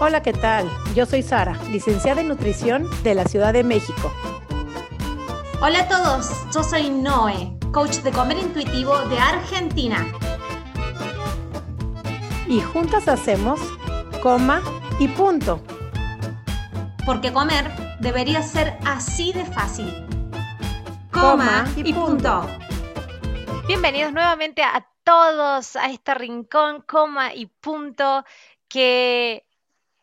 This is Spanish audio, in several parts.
Hola, ¿qué tal? Yo soy Sara, licenciada en nutrición de la Ciudad de México. Hola a todos, yo soy Noé, coach de comer intuitivo de Argentina. Y juntas hacemos coma y punto. Porque comer debería ser así de fácil. Coma, y, punto. Bienvenidos nuevamente a todos a este rincón, coma y punto que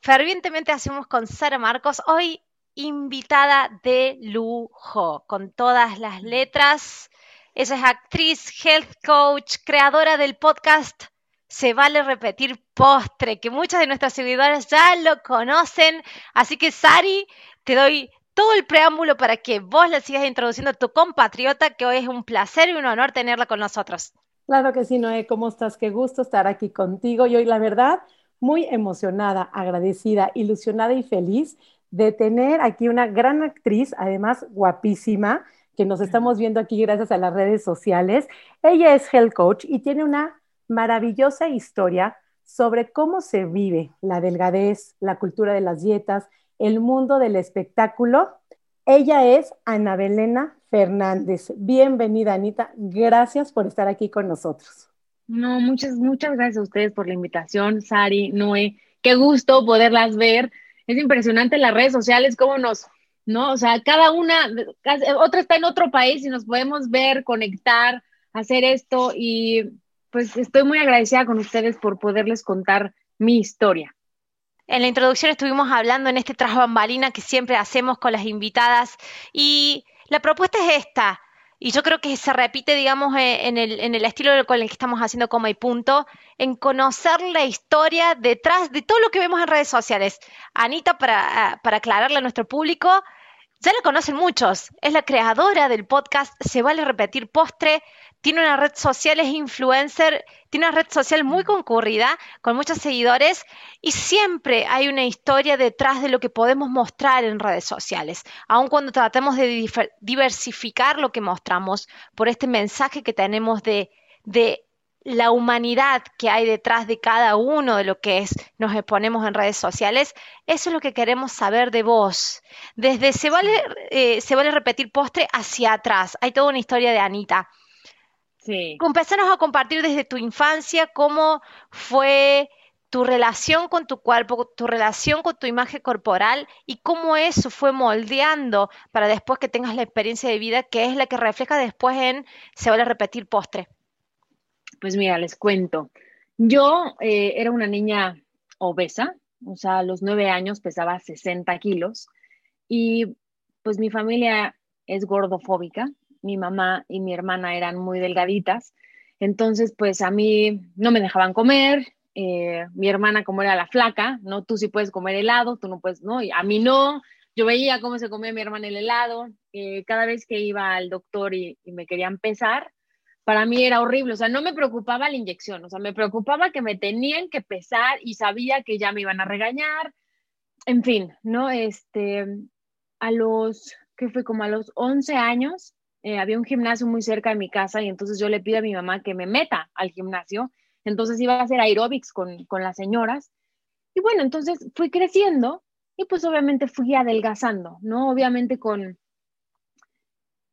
fervientemente hacemos con Sara Marcos. Hoy invitada de lujo, con todas las letras. Ella es actriz, health coach, creadora del podcast Se vale repetir postre, que muchas de nuestras seguidoras ya lo conocen. Así que Sari, te doy todo el preámbulo para que vos le sigas introduciendo a tu compatriota, que hoy es un placer y un honor tenerla con nosotros. Claro que sí, Noé, ¿cómo estás? Qué gusto estar aquí contigo. Y hoy, la verdad, muy emocionada, agradecida, ilusionada y feliz de tener aquí una gran actriz, además guapísima, que nos estamos viendo aquí gracias a las redes sociales. Ella es health coach y tiene una maravillosa historia sobre cómo se vive la delgadez, la cultura de las dietas, el mundo del espectáculo. Ella es Ana Belena Fernández. Bienvenida, Anita. Gracias por estar aquí con nosotros. No, muchas, muchas gracias a ustedes por la invitación, Sari, Noé. Qué gusto poderlas ver es impresionante las redes sociales, cómo nos, ¿no? O sea, cada una, otra está en otro país y nos podemos ver, conectar, hacer esto y pues estoy muy agradecida con ustedes por poderles contar mi historia. En la introducción estuvimos hablando en este tras bambalina que siempre hacemos con las invitadas y la propuesta es esta, y yo creo que se repite, digamos, eh, en el, estilo con el que estamos haciendo coma y punto, en conocer la historia detrás de todo lo que vemos en redes sociales. Anita, para, para aclararle a nuestro público, ya la conocen muchos. Es la creadora del podcast Se vale repetir postre. Tiene una red social, es influencer, tiene una red social muy concurrida, con muchos seguidores, y siempre hay una historia detrás de lo que podemos mostrar en redes sociales. Aun cuando tratemos de diversificar lo que mostramos por este mensaje que tenemos de, de la humanidad que hay detrás de cada uno de lo que es, nos exponemos en redes sociales, eso es lo que queremos saber de vos. Desde se vale, eh, se vale repetir postre hacia atrás. Hay toda una historia de Anita. Sí. Empezanos a compartir desde tu infancia cómo fue tu relación con tu cuerpo, tu relación con tu imagen corporal y cómo eso fue moldeando para después que tengas la experiencia de vida que es la que refleja después en se vale repetir postre. Pues mira, les cuento. Yo eh, era una niña obesa, o sea, a los nueve años pesaba 60 kilos y pues mi familia es gordofóbica, mi mamá y mi hermana eran muy delgaditas, entonces pues a mí no me dejaban comer, eh, mi hermana como era la flaca, no, tú sí puedes comer helado, tú no puedes, no, y a mí no, yo veía cómo se comía mi hermana el helado, eh, cada vez que iba al doctor y, y me querían pesar, para mí era horrible, o sea, no me preocupaba la inyección, o sea, me preocupaba que me tenían que pesar y sabía que ya me iban a regañar, en fin, ¿no? Este, a los, que fue como a los 11 años, eh, había un gimnasio muy cerca de mi casa y entonces yo le pido a mi mamá que me meta al gimnasio, entonces iba a hacer aeróbics con, con las señoras, y bueno, entonces fui creciendo y pues obviamente fui adelgazando, ¿no? Obviamente con,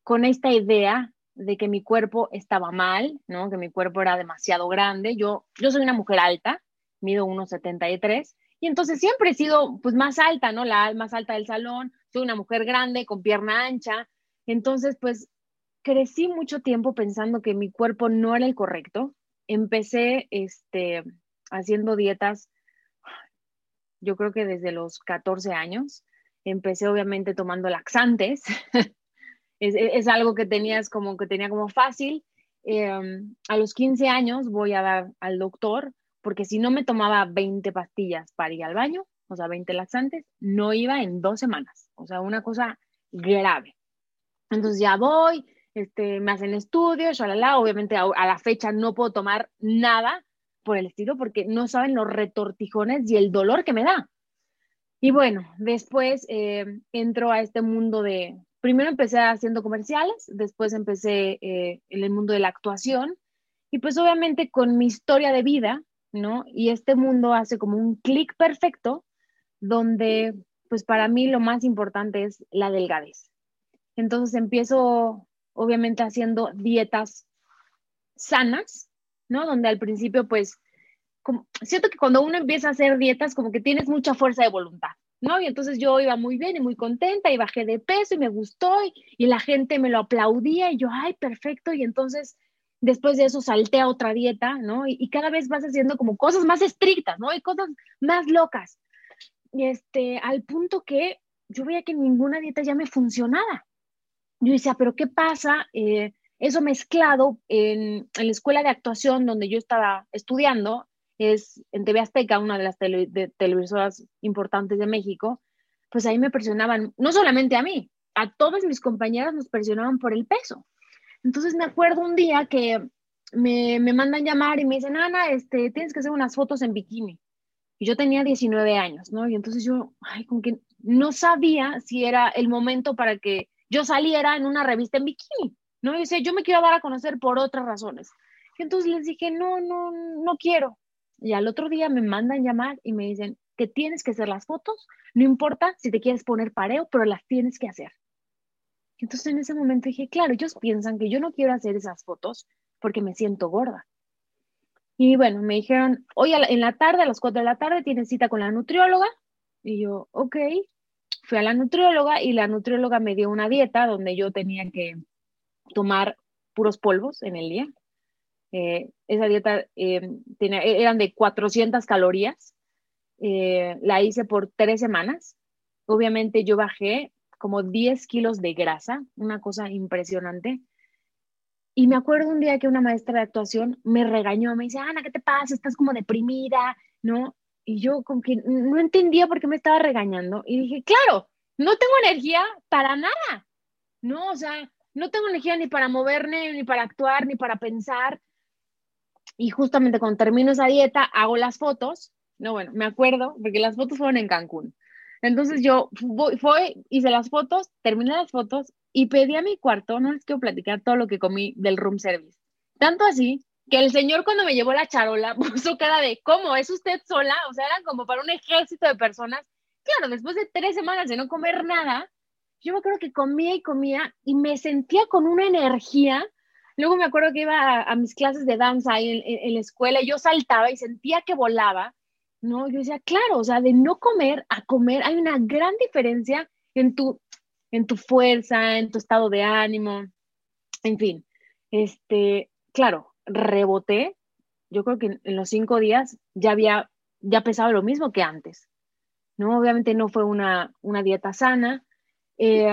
con esta idea de que mi cuerpo estaba mal, ¿no? Que mi cuerpo era demasiado grande. Yo, yo soy una mujer alta, mido 1,73 y entonces siempre he sido pues más alta, ¿no? La más alta del salón. Soy una mujer grande con pierna ancha. Entonces, pues crecí mucho tiempo pensando que mi cuerpo no era el correcto. Empecé este haciendo dietas yo creo que desde los 14 años. Empecé obviamente tomando laxantes, es, algo que tenías como que tenía como fácil. Em, a los 15 años voy a dar al doctor porque si no me tomaba 20 pastillas para ir al baño, o sea, 20 laxantes, no iba en dos semanas, o sea, una cosa grave. Entonces ya voy, este, me hacen estudios, obviamente a, la fecha no puedo tomar nada por el estilo porque no saben los retortijones y el dolor que me da. Y bueno, después eh, entro a este mundo de, primero empecé haciendo comerciales, después empecé eh, en el mundo de la actuación y pues obviamente con mi historia de vida, ¿no? Y este mundo hace como un clic perfecto donde pues para mí lo más importante es la delgadez. Entonces empiezo obviamente haciendo dietas sanas, ¿no? Donde al principio pues siento que cuando uno empieza a hacer dietas como que tienes mucha fuerza de voluntad, ¿no? Y entonces yo iba muy bien y muy contenta y bajé de peso y me gustó y, la gente me lo aplaudía y yo, ay, perfecto. Y entonces después de eso salté a otra dieta, ¿no? Y, y, cada vez vas haciendo como cosas más estrictas, ¿no? Y cosas más locas. Y este, al punto que yo veía que ninguna dieta ya me funcionaba. Yo decía, pero ¿qué pasa? Eh, eso mezclado en, la escuela de actuación donde yo estaba estudiando, es en TV Azteca, una de las televisoras importantes de México, pues ahí me presionaban, no solamente a mí, a todas mis compañeras nos presionaban por el peso. Entonces me acuerdo un día que me, me mandan llamar y me dicen, Ana, este, tienes que hacer unas fotos en bikini. Y yo tenía 19 años, ¿no? Y entonces yo, ay, con que no sabía si era el momento para que yo saliera en una revista en bikini, ¿no? Y decía, yo me quiero dar a conocer por otras razones. Y entonces les dije, no, no, no quiero. Y al otro día me mandan llamar y me dicen que tienes que hacer las fotos, no importa si te quieres poner pareo, pero las tienes que hacer. Entonces en ese momento dije, claro, ellos piensan que yo no quiero hacer esas fotos porque me siento gorda. Y bueno, me dijeron, hoy en la tarde, a las 4 de la tarde, tienes cita con la nutrióloga. Y yo, ok, fui a la nutrióloga y la nutrióloga me dio una dieta donde yo tenía que tomar puros polvos en el día. Eh, esa dieta eh, tenía, e, eran de 400 calorías. Eh, la hice por tres semanas. Obviamente yo bajé como 10 kilos de grasa, una cosa impresionante. Y me acuerdo un día que una maestra de actuación me regañó, me dice, Ana, ¿qué te pasa? Estás como deprimida, ¿no? Y yo como que no entendía por qué me estaba regañando. Y dije, claro, no tengo energía para nada, ¿no? O sea, no tengo energía ni para moverme, ni para actuar, ni para pensar. Y justamente cuando termino esa dieta, hago las fotos. No, bueno, me acuerdo, porque las fotos fueron en Cancún. Entonces yo fui, hice las fotos, terminé las fotos y pedí a mi cuarto, no les quiero platicar todo lo que comí del room service. Tanto así que el señor cuando me llevó la charola puso cara de, ¿cómo? ¿Es usted sola? O sea, eran como para un ejército de personas. Claro, después de tres semanas de no comer nada, yo me acuerdo que comía y comía y me sentía con una energía. Luego me acuerdo que iba a, mis clases de danza ahí en, en, la escuela y yo saltaba y sentía que volaba, ¿no? Yo decía, claro, o sea, de no comer a comer hay una gran diferencia en tu en tu fuerza, en tu estado de ánimo, en fin. Este, claro, reboté. Yo creo que en, los cinco días ya había, ya pesaba lo mismo que antes. ¿no? Obviamente no fue una, una dieta sana. Eh,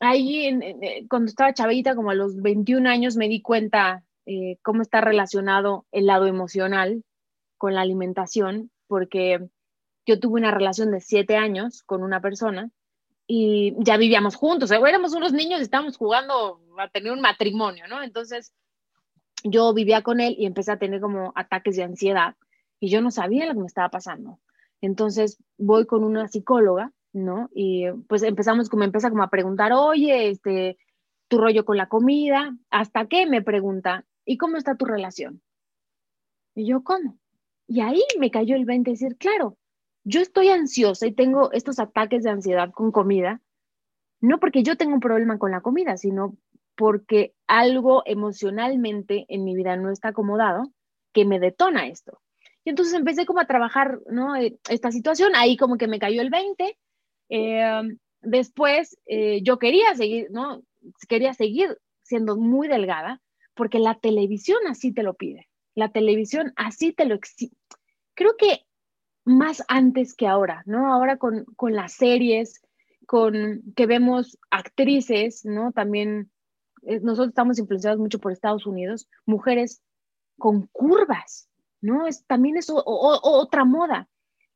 ahí, eh, cuando estaba chavita, como a los 21 años, me di cuenta eh, cómo está relacionado el lado emocional con la alimentación, porque yo tuve una relación de siete años con una persona y ya vivíamos juntos, éramos unos niños y estábamos jugando a tener un matrimonio, ¿no? Entonces yo vivía con él y empecé a tener como ataques de ansiedad y yo no sabía lo que me estaba pasando. Entonces voy con una psicóloga, ¿no? Y pues empezamos como empieza como a preguntar, oye, este, tu rollo con la comida, hasta qué me pregunta, ¿y cómo está tu relación? Y yo, ¿cómo? Y ahí me cayó el 20 decir, claro, yo estoy ansiosa y tengo estos ataques de ansiedad con comida, no porque yo tengo un problema con la comida, sino porque algo emocionalmente en mi vida no está acomodado que me detona esto. Y entonces empecé como a trabajar, ¿no? Eh, esta situación, ahí como que me cayó el 20. Eh, después eh, yo quería seguir, ¿no? Quería seguir siendo muy delgada porque la televisión así te lo pide. La televisión así te lo exige. Creo que más antes que ahora, ¿no? Ahora con, con las series, con que vemos actrices, ¿no? También nosotros estamos influenciados mucho por Estados Unidos, mujeres con curvas, ¿no? Es, también es otra moda.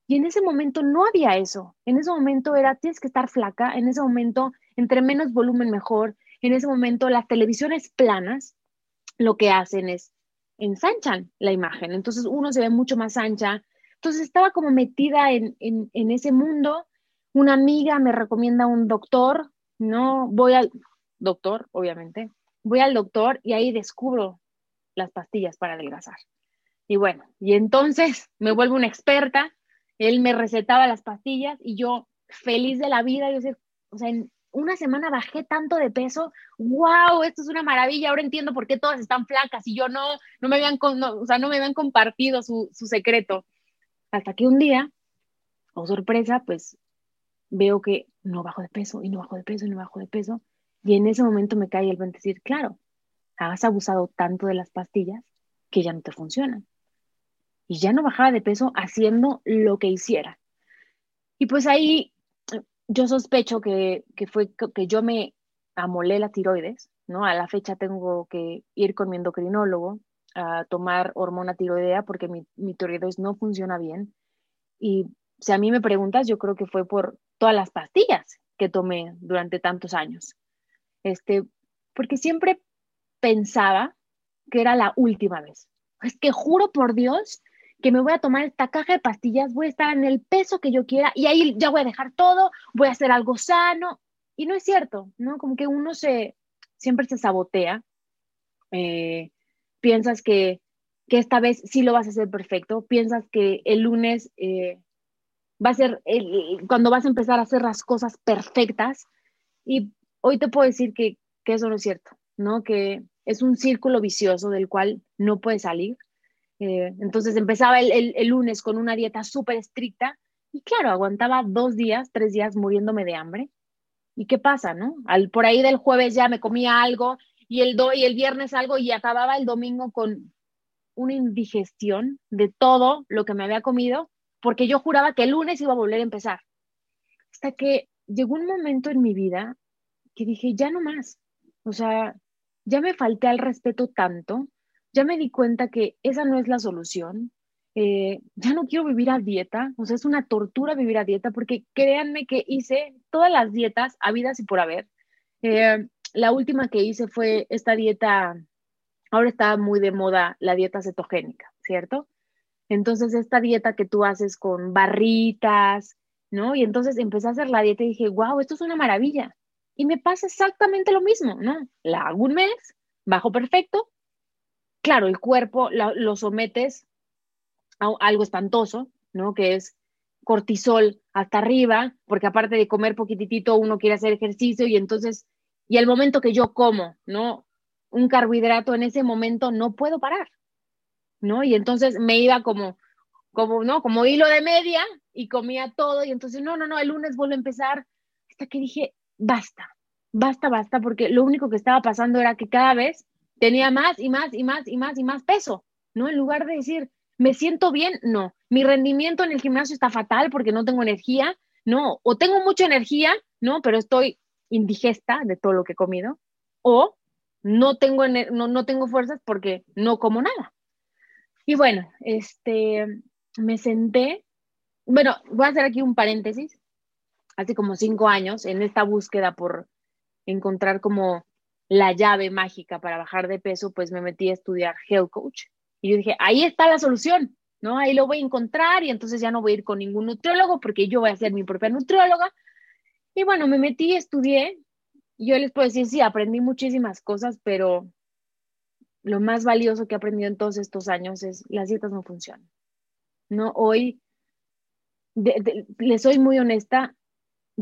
Y en ese momento no había eso. En ese momento era, tienes que estar flaca. En ese momento, entre menos volumen, mejor. En ese momento, las televisiones planas lo que hacen es ensanchan la imagen. Entonces, uno se ve mucho más ancha, entonces estaba como metida en, ese mundo. Una amiga me recomienda un doctor, ¿no? Voy al doctor, obviamente. Voy al doctor y ahí descubro las pastillas para adelgazar. Y bueno, y entonces me vuelvo una experta él me recetaba las pastillas y yo feliz de la vida, yo sé, o sea, en una semana bajé tanto de peso, wow, esto es una maravilla, ahora entiendo por qué todas están flacas y yo no, no me habían, o sea, no me habían compartido su, su secreto. Hasta que un día, oh sorpresa, pues veo que no bajo de peso y no bajo de peso y no bajo de peso. Y en ese momento me cae el 20 decir, claro, has abusado tanto de las pastillas que ya no te funcionan. Y ya no bajaba de peso haciendo lo que hiciera. Y pues ahí yo sospecho que, que fue que yo me amolé la tiroides, ¿no? A la fecha tengo que ir con mi endocrinólogo a tomar hormona tiroidea porque mi, mi tiroides no funciona bien. Y si a mí me preguntas, yo creo que fue por todas las pastillas que tomé durante tantos años. Este, porque siempre pensaba que era la última vez. Es que juro por Dios que me voy a tomar esta caja de pastillas, voy a estar en el peso que yo quiera y ahí ya voy a dejar todo, voy a hacer algo sano. Y no es cierto, ¿no? Como que uno se, siempre se sabotea. Eh, piensas que, que, esta vez sí lo vas a hacer perfecto, piensas que el lunes eh, va a ser cuando vas a empezar a hacer las cosas perfectas. Y hoy te puedo decir que, eso no es cierto, ¿no? Que es un círculo vicioso del cual no puedes salir. Eh, entonces empezaba el, lunes con una dieta súper estricta y claro, aguantaba dos días, tres días muriéndome de hambre. ¿Y qué pasa, no? Al, por ahí del jueves ya me comía algo y el, do, y el viernes algo y acababa el domingo con una indigestión de todo lo que me había comido porque yo juraba que el lunes iba a volver a empezar. Hasta que llegó un momento en mi vida que dije, ya no más. O sea, ya me falté al respeto tanto, ya me di cuenta que esa no es la solución. Eh, ya no quiero vivir a dieta, o sea, es una tortura vivir a dieta porque créanme que hice todas las dietas habidas y por haber. Eh, la última que hice fue esta dieta, ahora está muy de moda la dieta cetogénica, ¿cierto? Entonces, esta dieta que tú haces con barritas, ¿no? Y entonces empecé a hacer la dieta y dije, wow, esto es una maravilla. Y me pasa exactamente lo mismo, ¿no? La hago un mes, bajo perfecto. Claro, el cuerpo lo sometes a algo espantoso, ¿no? Que es cortisol hasta arriba, porque aparte de comer poquitito, uno quiere hacer ejercicio y entonces, y el momento que yo como, ¿no? Un carbohidrato en ese momento no puedo parar. ¿no? Y entonces me iba como, como, ¿no? Como hilo de media y comía todo y entonces, no, no, no, el lunes vuelvo a empezar hasta que dije, basta, basta, basta, porque lo único que estaba pasando era que cada vez tenía más y más y más y más y más peso, ¿no? En lugar de decir, me siento bien, no, mi rendimiento en el gimnasio está fatal porque no tengo energía, no, o tengo mucha energía, ¿no? Pero estoy indigesta de todo lo que he comido, o no tengo, no, no tengo fuerzas porque no como nada. Y bueno, este, me senté, bueno, voy a hacer aquí un paréntesis, hace como cinco años, en esta búsqueda por encontrar como la llave mágica para bajar de peso, pues me metí a estudiar Health Coach. Y yo dije, ahí está la solución, ¿no? Ahí lo voy a encontrar y entonces ya no voy a ir con ningún nutriólogo porque yo voy a ser mi propia nutrióloga. Y bueno, me metí, estudié. Y yo les puedo decir, sí, aprendí muchísimas cosas, pero lo más valioso que he aprendido en todos estos años es las dietas no funcionan. No, hoy, le soy muy honesta,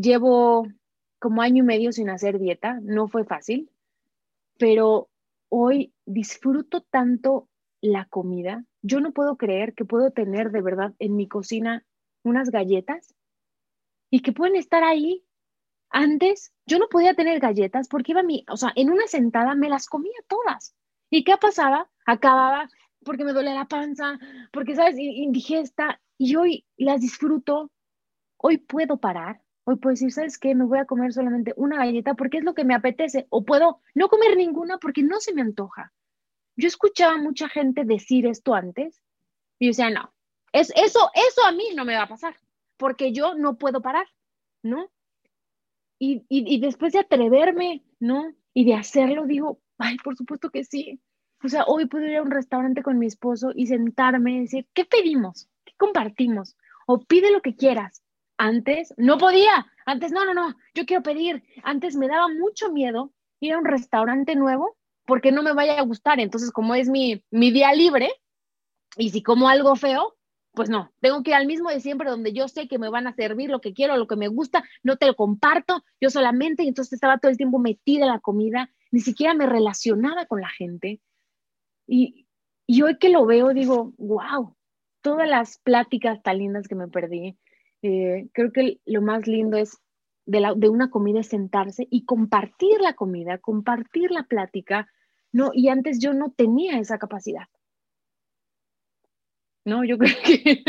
llevo como año y medio sin hacer dieta, no fue fácil, pero hoy disfruto tanto la comida. Yo no puedo creer que puedo tener de verdad en mi cocina unas galletas y que pueden estar ahí. Antes yo no podía tener galletas porque iba a mi, o sea, en una sentada me las comía todas. ¿Y qué pasaba? Acababa porque me duele la panza, porque, ¿sabes? Indigesta. Y hoy las disfruto. Hoy puedo parar. Hoy puedo decir, ¿sabes qué? Me voy a comer solamente una galleta porque es lo que me apetece. O puedo no comer ninguna porque no se me antoja. Yo escuchaba a mucha gente decir esto antes y yo decía, no, es, eso, eso a mí no me va a pasar porque yo no puedo parar, ¿no? Y, y, y después de atreverme, ¿no? Y de hacerlo, digo, Ay, por supuesto que sí. O sea, hoy puedo ir a un restaurante con mi esposo y sentarme y decir, ¿qué pedimos? ¿Qué compartimos? O pide lo que quieras. Antes no podía. Antes no, no, no. Yo quiero pedir. Antes me daba mucho miedo ir a un restaurante nuevo porque no me vaya a gustar. Entonces, como es mi, mi día libre y si como algo feo, pues no, tengo que ir al mismo de siempre donde yo sé que me van a servir lo que quiero, lo que me gusta, no te lo comparto, yo solamente, y entonces estaba todo el tiempo metida en la comida, ni siquiera me relacionaba con la gente. Y, y hoy que lo veo, digo, wow, todas las pláticas tan lindas que me perdí. Eh, creo que lo más lindo es de, la, de una comida es sentarse y compartir la comida, compartir la plática, ¿no? Y antes yo no tenía esa capacidad. ¿no? Yo creo que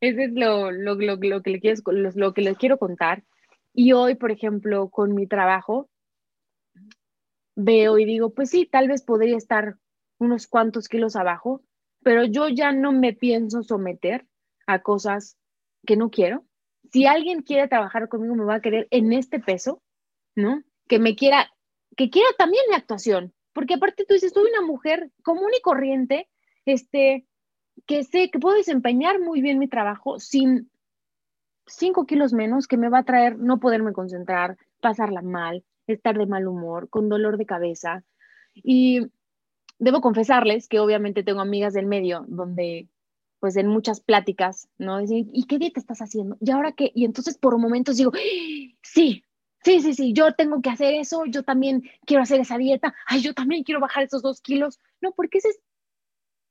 ese es lo, lo, lo, lo que quiero, lo, que les quiero contar. Y hoy, por ejemplo, con mi trabajo, veo y digo, pues sí, tal vez podría estar unos cuantos kilos abajo, pero yo ya no me pienso someter a cosas que no quiero. Si alguien quiere trabajar conmigo, me va a querer en este peso, ¿no? Que me quiera, que quiera también mi actuación, porque aparte tú dices, soy una mujer común y corriente este, que sé que puedo desempeñar muy bien mi trabajo sin cinco kilos menos, que me va a traer no poderme concentrar, pasarla mal, estar de mal humor, con dolor de cabeza. Y debo confesarles que obviamente tengo amigas del medio donde pues en muchas pláticas, ¿no? ¿y qué dieta estás haciendo? ¿Y ahora qué? Y entonces por momentos digo, sí, sí, sí, sí, yo tengo que hacer eso, yo también quiero hacer esa dieta, ay, yo también quiero bajar esos dos kilos. No, porque ese es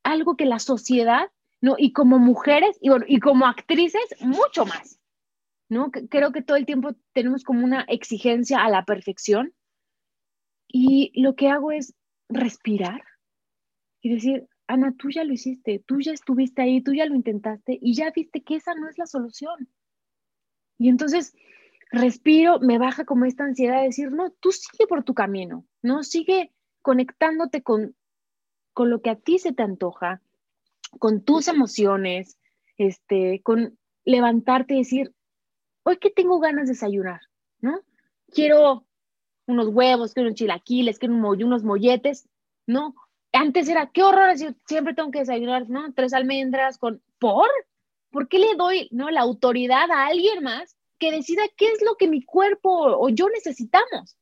algo que la sociedad, ¿no? Y como mujeres y, y como actrices, mucho más, ¿no? Creo que todo el tiempo tenemos como una exigencia a la perfección y lo que hago es respirar y decir, Ana, tú ya lo hiciste, tú ya estuviste ahí, tú ya lo intentaste y ya viste que esa no es la solución. Y entonces respiro, me baja como esta ansiedad de decir, no, tú sigue por tu camino, ¿no? Sigue conectándote con con lo que a ti se te antoja, con tus emociones, este, con levantarte y decir, hoy que tengo ganas de desayunar, ¿no? Quiero unos huevos, quiero unos chilaquiles, quiero unos molletes, ¿no? Antes era, qué horror, siempre tengo que desayunar, ¿no? Tres almendras con, ¿por? ¿Por qué le doy. La autoridad a alguien más que decida qué es lo que mi cuerpo o yo necesitamos?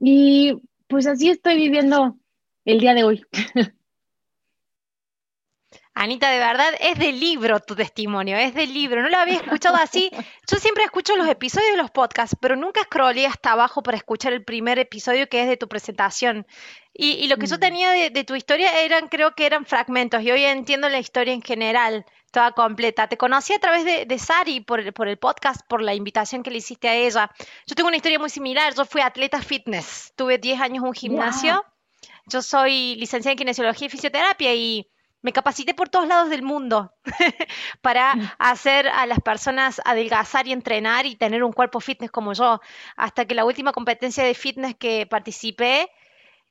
Y pues así estoy viviendo el día de hoy. Anita, de verdad, es de libro tu testimonio, es de libro. No lo había escuchado así. Yo siempre escucho los episodios de los podcasts, pero nunca scrollé hasta abajo para escuchar el primer episodio que es de tu presentación. Y, lo que yo mm. tenía de, tu historia eran, creo que eran fragmentos, y hoy entiendo la historia en general, toda completa. Te conocí a través de, Sari por el, por el podcast, por la invitación que le hiciste a ella. Yo tengo una historia muy similar. Yo fui atleta fitness. Tuve 10 años en un gimnasio. Yo soy licenciada en kinesiología y fisioterapia y me capacité por todos lados del mundo para hacer a las personas adelgazar y entrenar y tener un cuerpo fitness como yo. Hasta que la última competencia de fitness que participé,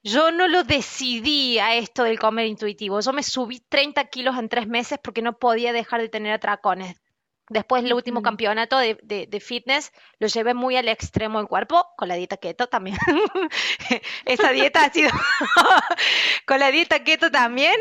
yo no lo decidí a esto del comer intuitivo. Yo me subí 30 kilos en tres meses porque no podía dejar de tener atracones. Después, el último campeonato de, fitness lo llevé muy al extremo del cuerpo, con la dieta keto también. Esa dieta ha sido con la dieta keto también.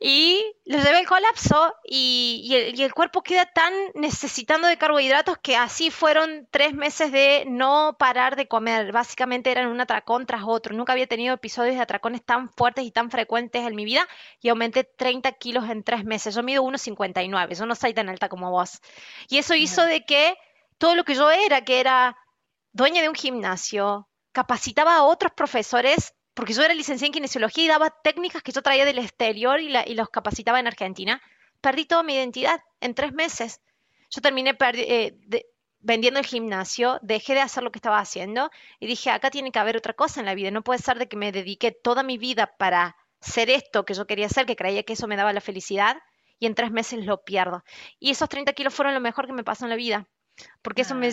Y lo llevé al colapso y, el, cuerpo queda tan necesitando de carbohidratos que así fueron tres meses de no parar de comer. Básicamente eran un atracón tras otro. Nunca había tenido episodios de atracones tan fuertes y tan frecuentes en mi vida y aumenté 30 kilos en tres meses. Yo mido 1,59. Yo no soy tan alta como vos. Y eso hizo de que todo lo que yo era, que era dueña de un gimnasio, capacitaba a otros profesores, porque yo era licenciada en kinesiología y daba técnicas que yo traía del exterior y, los capacitaba en Argentina, perdí toda mi identidad en tres meses. Yo terminé eh, vendiendo el gimnasio, dejé de hacer lo que estaba haciendo y dije, acá tiene que haber otra cosa en la vida. No puede ser de que me dediqué toda mi vida para ser esto que yo quería hacer, que creía que eso me daba la felicidad, y en tres meses lo pierdo. Y esos 30 kilos fueron lo mejor que me pasó en la vida, porque eso me,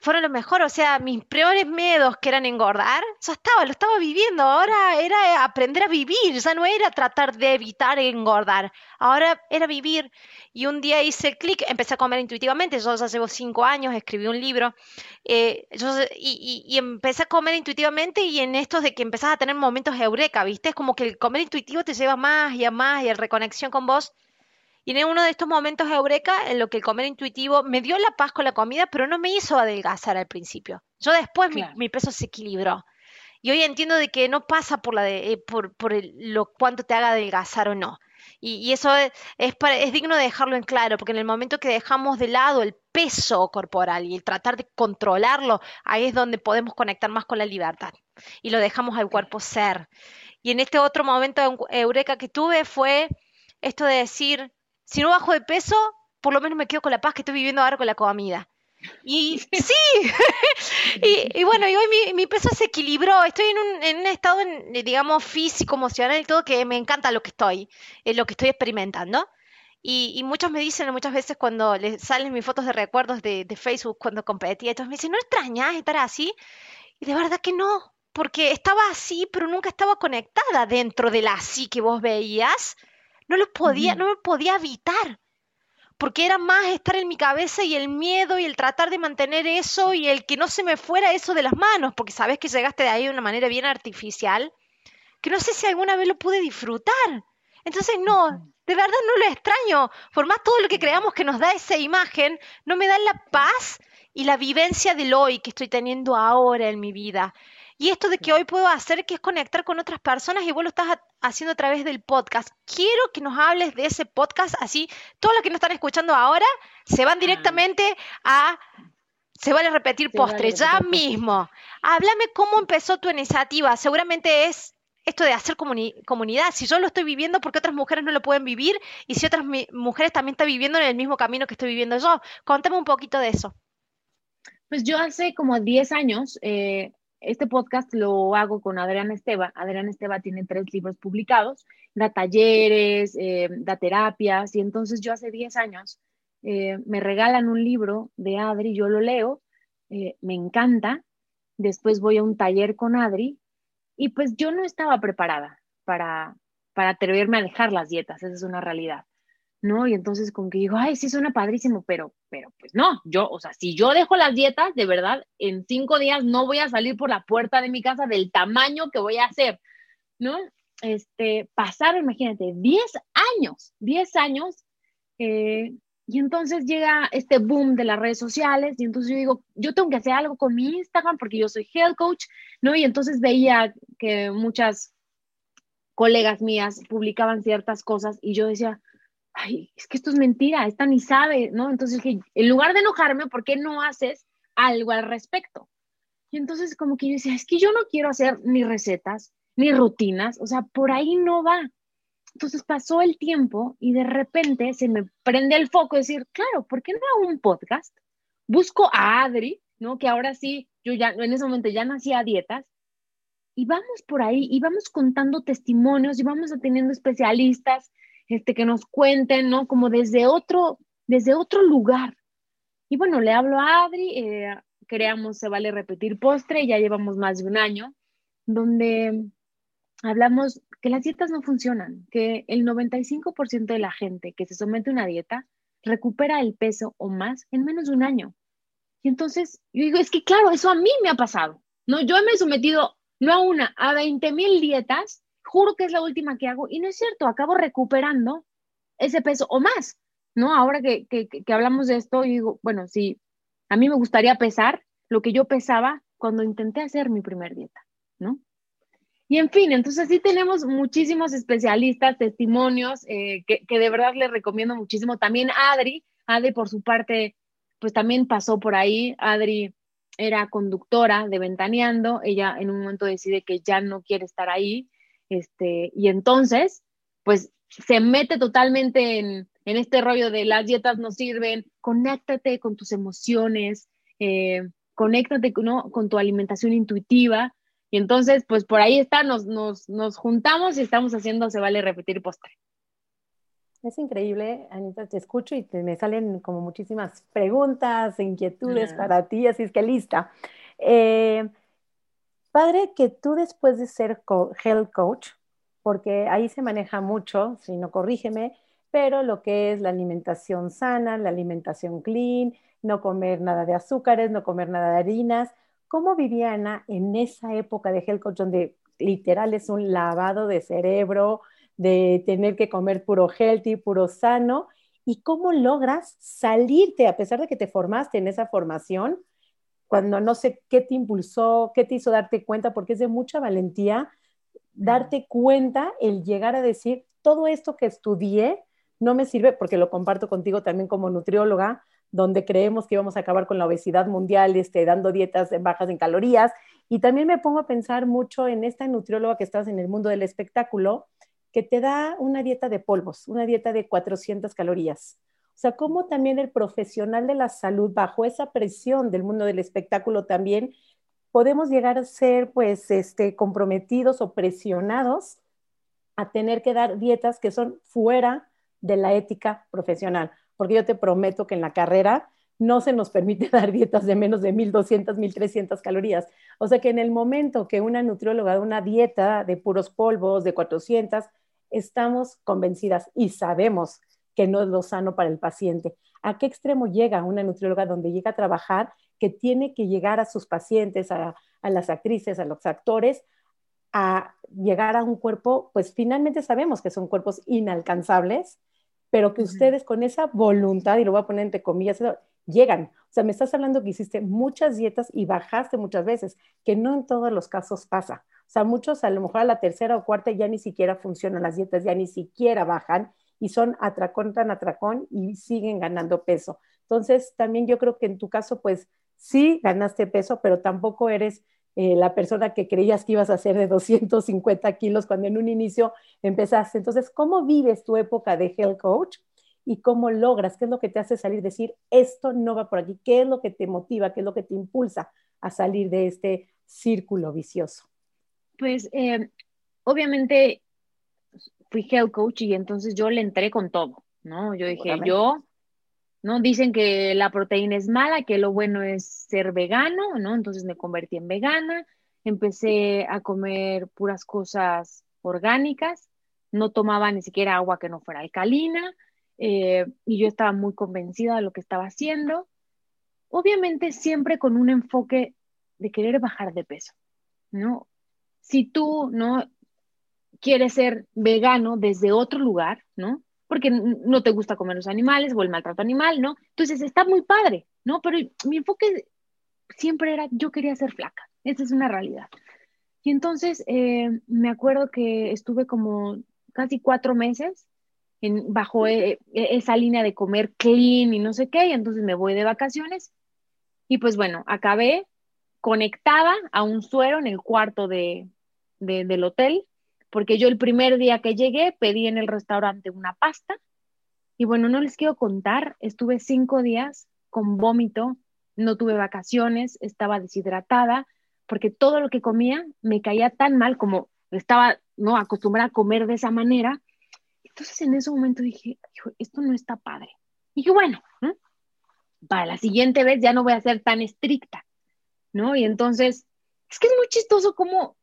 fueron lo mejor, o sea, mis peores miedos que eran engordar, ya estaba, lo estaba viviendo, ahora era aprender a vivir, ya no era tratar de evitar engordar, ahora era vivir. Y un día hice el clic, empecé a comer intuitivamente, yo ya llevo cinco años, escribí un libro, eh, y, y, empecé a comer intuitivamente y en estos de que empezás a tener momentos eureka, ¿viste? Es como que el comer intuitivo te lleva más y a más y a reconexión con vos y en uno de estos momentos eureka en lo que el comer intuitivo me dio la paz con la comida, pero no me hizo adelgazar al principio. Yo después mi, peso se equilibró. Y hoy entiendo de que no pasa por la de, eh, por, por lo cuánto te haga adelgazar o no. Y, eso es, es, digno de dejarlo en claro, porque en el momento que dejamos de lado el peso corporal y el tratar de controlarlo, ahí es donde podemos conectar más con la libertad. Y lo dejamos al cuerpo ser. Y en este otro momento eureka que tuve fue esto de decir, si no bajo de peso, por lo menos me quedo con la paz que estoy viviendo ahora con la comida. Y sí, y, bueno, y hoy mi, peso se equilibró, estoy en un, en un estado, digamos, físico, emocional y todo, que me encanta lo que estoy, eh, lo que estoy experimentando. Y, muchos me dicen muchas veces cuando les salen mis fotos de recuerdos de, Facebook cuando competía, entonces me dicen, ¿no extrañas estar así? Y de verdad que no, porque estaba así, pero nunca estaba conectada dentro del así que vos veías. No lo podía, no me podía evitar porque era más estar en mi cabeza y el miedo y el tratar de mantener eso y el que no se me fuera eso de las manos, porque sabes que llegaste de ahí de una manera bien artificial, que no sé si alguna vez lo pude disfrutar. Entonces, no, de verdad no lo extraño. Por más todo lo que creamos que nos da esa imagen, no me da la paz y la vivencia del hoy que estoy teniendo ahora en mi vida. Y esto de que hoy puedo hacer, que es conectar con otras personas, y vos lo estás haciendo a través del podcast. Quiero que nos hables de ese podcast, así todos los que nos están escuchando ahora se van directamente a se vale repetir postre, ya mismo. Háblame cómo empezó tu iniciativa. Seguramente es esto de hacer comunidad. Si yo lo estoy viviendo, ¿por qué otras mujeres no lo pueden vivir? Y si otras mujeres también están viviendo en el mismo camino que estoy viviendo yo. Contame un poquito de eso. Pues yo hace como 10 años eh, este podcast lo hago con Adrián Esteba. Adrián Esteba tiene tres libros publicados, da talleres, eh, da terapias, y entonces yo hace 10 años eh, me regalan un libro de Adri, yo lo leo, eh, me encanta, después voy a un taller con Adri, y pues yo no estaba preparada para, para atreverme a dejar las dietas, esa es una realidad. ¿No? Y entonces como que digo, ay, sí suena padrísimo, pero, pero pues no, yo, o sea, si yo dejo las dietas, de verdad, en cinco días no voy a salir por la puerta de mi casa del tamaño que voy a hacer, ¿no? Este, pasaron, imagínate, 10 años, 10 años, eh, y entonces llega este boom de las redes sociales, y entonces yo digo, yo tengo que hacer algo con mi Instagram porque yo soy health coach, ¿no? Y entonces veía que muchas colegas mías publicaban ciertas cosas y yo decía, ay, es que esto es mentira, esta ni sabe, ¿no? Entonces dije, en lugar de enojarme, ¿por qué no haces algo al respecto? Y entonces como que yo decía, es que yo no quiero hacer ni recetas, ni rutinas, o sea, por ahí no va. Entonces pasó el tiempo y de repente se me prende el foco de decir, claro, ¿por qué no hago un podcast? Busco a Adri, ¿no? Que ahora sí, yo ya en ese momento ya nacía a dietas, y vamos por ahí y vamos contando testimonios y vamos teniendo especialistas este, que nos cuenten, ¿no? Como desde otro, desde otro lugar. Y bueno, le hablo a Adri, eh, creamos Se Vale Repetir Postre, ya llevamos más de un año, donde hablamos que las dietas no funcionan, que el 95% de la gente que se somete a una dieta recupera el peso o más en menos de un año. Y entonces yo digo, es que claro, eso a mí me ha pasado, ¿no? Yo me he sometido no a una, a 20 mil dietas juro que es la última que hago y no es cierto, acabo recuperando ese peso o más, ¿no? Ahora que, hablamos de esto, yo digo, bueno, sí, a mí me gustaría pesar lo que yo pesaba cuando intenté hacer mi primer dieta, ¿no? Y en fin, entonces sí tenemos muchísimos especialistas, testimonios, eh, que, que, de verdad les recomiendo muchísimo. También Adri, Adri por su parte, pues también pasó por ahí. Adri era conductora de Ventaneando, ella en un momento decide que ya no quiere estar ahí este, y entonces, pues se mete totalmente en, este rollo de las dietas no sirven, conéctate con tus emociones, eh, conéctate con tu alimentación intuitiva. Y entonces, pues por ahí está, nos, nos, juntamos y estamos haciendo Se vale repetir postre. Es increíble, Anita, te escucho y me salen como muchísimas preguntas, inquietudes para ti, así es que lista. Eh, Padre, que tú después de ser health coach, porque ahí se maneja mucho, si no corrígeme, pero lo que es la alimentación sana, la alimentación clean, no comer nada de azúcares, no comer nada de harinas. ¿Cómo vivía Ana en esa época de health coach donde literal es un lavado de cerebro, de tener que comer puro healthy, puro sano? ¿Y cómo logras salirte, a pesar de que te formaste en esa formación, cuando no sé qué te impulsó, qué te hizo darte cuenta, porque es de mucha valentía darte cuenta el llegar a decir, todo esto que estudié no me sirve porque lo comparto contigo también como nutrióloga, donde creemos que íbamos a acabar con la obesidad mundial, este, dando dietas bajas en calorías. Y también me pongo a pensar mucho en esta nutrióloga que estás en el mundo del espectáculo, que te da una dieta de polvos, una dieta de 400 calorías. O sea, cómo también el profesional de la salud, bajo esa presión del mundo del espectáculo también, podemos llegar a ser pues este, comprometidos o presionados a tener que dar dietas que son fuera de la ética profesional porque yo te prometo que en la carrera no se nos permite dar dietas de menos de 1200, 1300 calorías. O sea que en el momento que una nutrióloga da una dieta de puros polvos, de 400, estamos convencidas y sabemos que no es lo sano para el paciente. ¿A qué extremo llega una nutrióloga donde llega a trabajar que tiene que llegar a sus pacientes, a, a las actrices, a los actores, a llegar a un cuerpo, pues finalmente sabemos que son cuerpos inalcanzables, pero que ustedes con esa voluntad, y lo voy a poner entre comillas, llegan. O sea, me estás hablando que hiciste muchas dietas y bajaste muchas veces, que no en todos los casos pasa. O sea, muchos a lo mejor a la tercera o cuarta ya ni siquiera funcionan las dietas, ya ni siquiera bajan y son atracón tan atracón y siguen ganando peso. Entonces, también yo creo que en tu caso, pues sí ganaste peso, pero tampoco eres eh, la persona que creías que ibas a ser de 250 kilos cuando en un inicio empezaste. Entonces, ¿cómo vives tu época de health coach y cómo logras? ¿Qué es lo que te hace salir? Decir, esto no va por aquí. ¿Qué es lo que te motiva? ¿Qué es lo que te impulsa a salir de este círculo vicioso? Pues, eh, obviamente, fui health coach y entonces yo le entré con todo, ¿no? Yo dije, yo ¿no? Dicen que la proteína es mala, que lo bueno es ser vegano, ¿no? Entonces me convertí en vegana, empecé a comer puras cosas orgánicas, no tomaba ni siquiera agua que no fuera alcalina, eh, y yo estaba muy convencida de lo que estaba haciendo. Obviamente siempre con un enfoque de querer bajar de peso, ¿no? Si tú, ¿no? Quieres ser vegano desde otro lugar, ¿no? porque no te gusta comer los animales o el maltrato animal, ¿no? Entonces está muy padre, ¿no? Pero mi enfoque siempre era, yo quería ser flaca, esa es una realidad. Y entonces eh, me acuerdo que estuve como casi cuatro meses en, bajo e, e, esa línea de comer clean y no sé qué, y entonces me voy de vacaciones. Y pues bueno, acabé conectada a un suero en el cuarto de, del hotel porque yo el primer día que llegué pedí en el restaurante una pasta y bueno, no les quiero contar, estuve cinco días con vómito, no tuve vacaciones, estaba deshidratada, porque todo lo que comía me caía tan mal como estaba no acostumbrada a comer de esa manera. Entonces en ese momento dije, esto no está padre. Y dije, bueno, para la siguiente vez ya no voy a ser tan estricta, ¿no? Y entonces, es que es muy chistoso como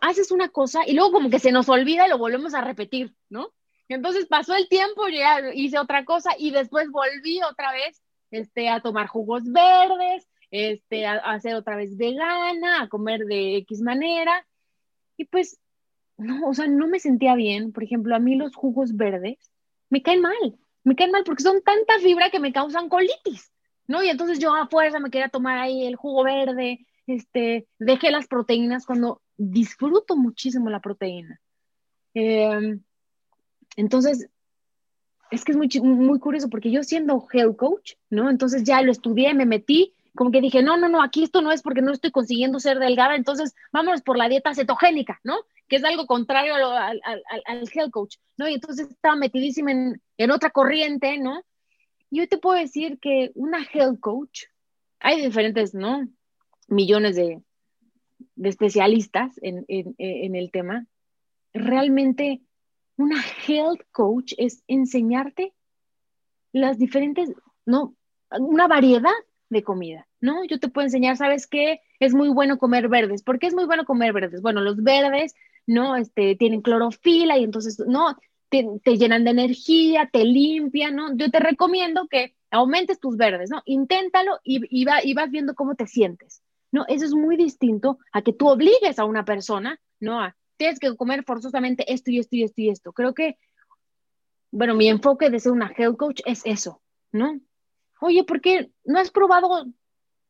haces una cosa y luego como que se nos olvida y lo volvemos a repetir, ¿no? Entonces pasó el tiempo, ya hice otra cosa y después volví otra vez este, a tomar jugos verdes, este, a, hacer otra vez vegana, a comer de X manera. Y pues, no, o sea, no me sentía bien. Por ejemplo, a mí los jugos verdes me caen mal, me caen mal porque son tanta fibra que me causan colitis, ¿no? Y entonces yo a fuerza me quería tomar ahí el jugo verde, este, dejé las proteínas cuando disfruto muchísimo la proteína. Em, entonces, es que es muy, muy curioso porque yo siendo health coach, ¿no? Entonces ya lo estudié, me metí, como que dije, no, no, no, aquí esto no es porque no estoy consiguiendo ser delgada, entonces vámonos por la dieta cetogénica, ¿no? Que es algo contrario al, al, health coach, ¿no? Y entonces estaba metidísima en, en otra corriente, ¿no? Y hoy te puedo decir que una health coach, hay diferentes, ¿no? Millones de, de especialistas en, el tema, realmente una health coach es enseñarte las diferentes, ¿no? Una variedad de comida, ¿no? Yo te puedo enseñar, ¿sabes qué? Es muy bueno comer verdes. ¿Por qué es muy bueno comer verdes? Bueno, los verdes, ¿no? Este, tienen clorofila y entonces, ¿no? Te, llenan de energía, te limpian, ¿no? Yo te recomiendo que aumentes tus verdes, ¿no? Inténtalo y, y vas viendo cómo te sientes. No, eso es muy distinto a que tú obligues a una persona, ¿no? A, tienes que comer forzosamente esto y esto y esto y esto. Creo que, bueno, mi enfoque de ser una health coach es eso, ¿no? Oye, ¿por qué no has probado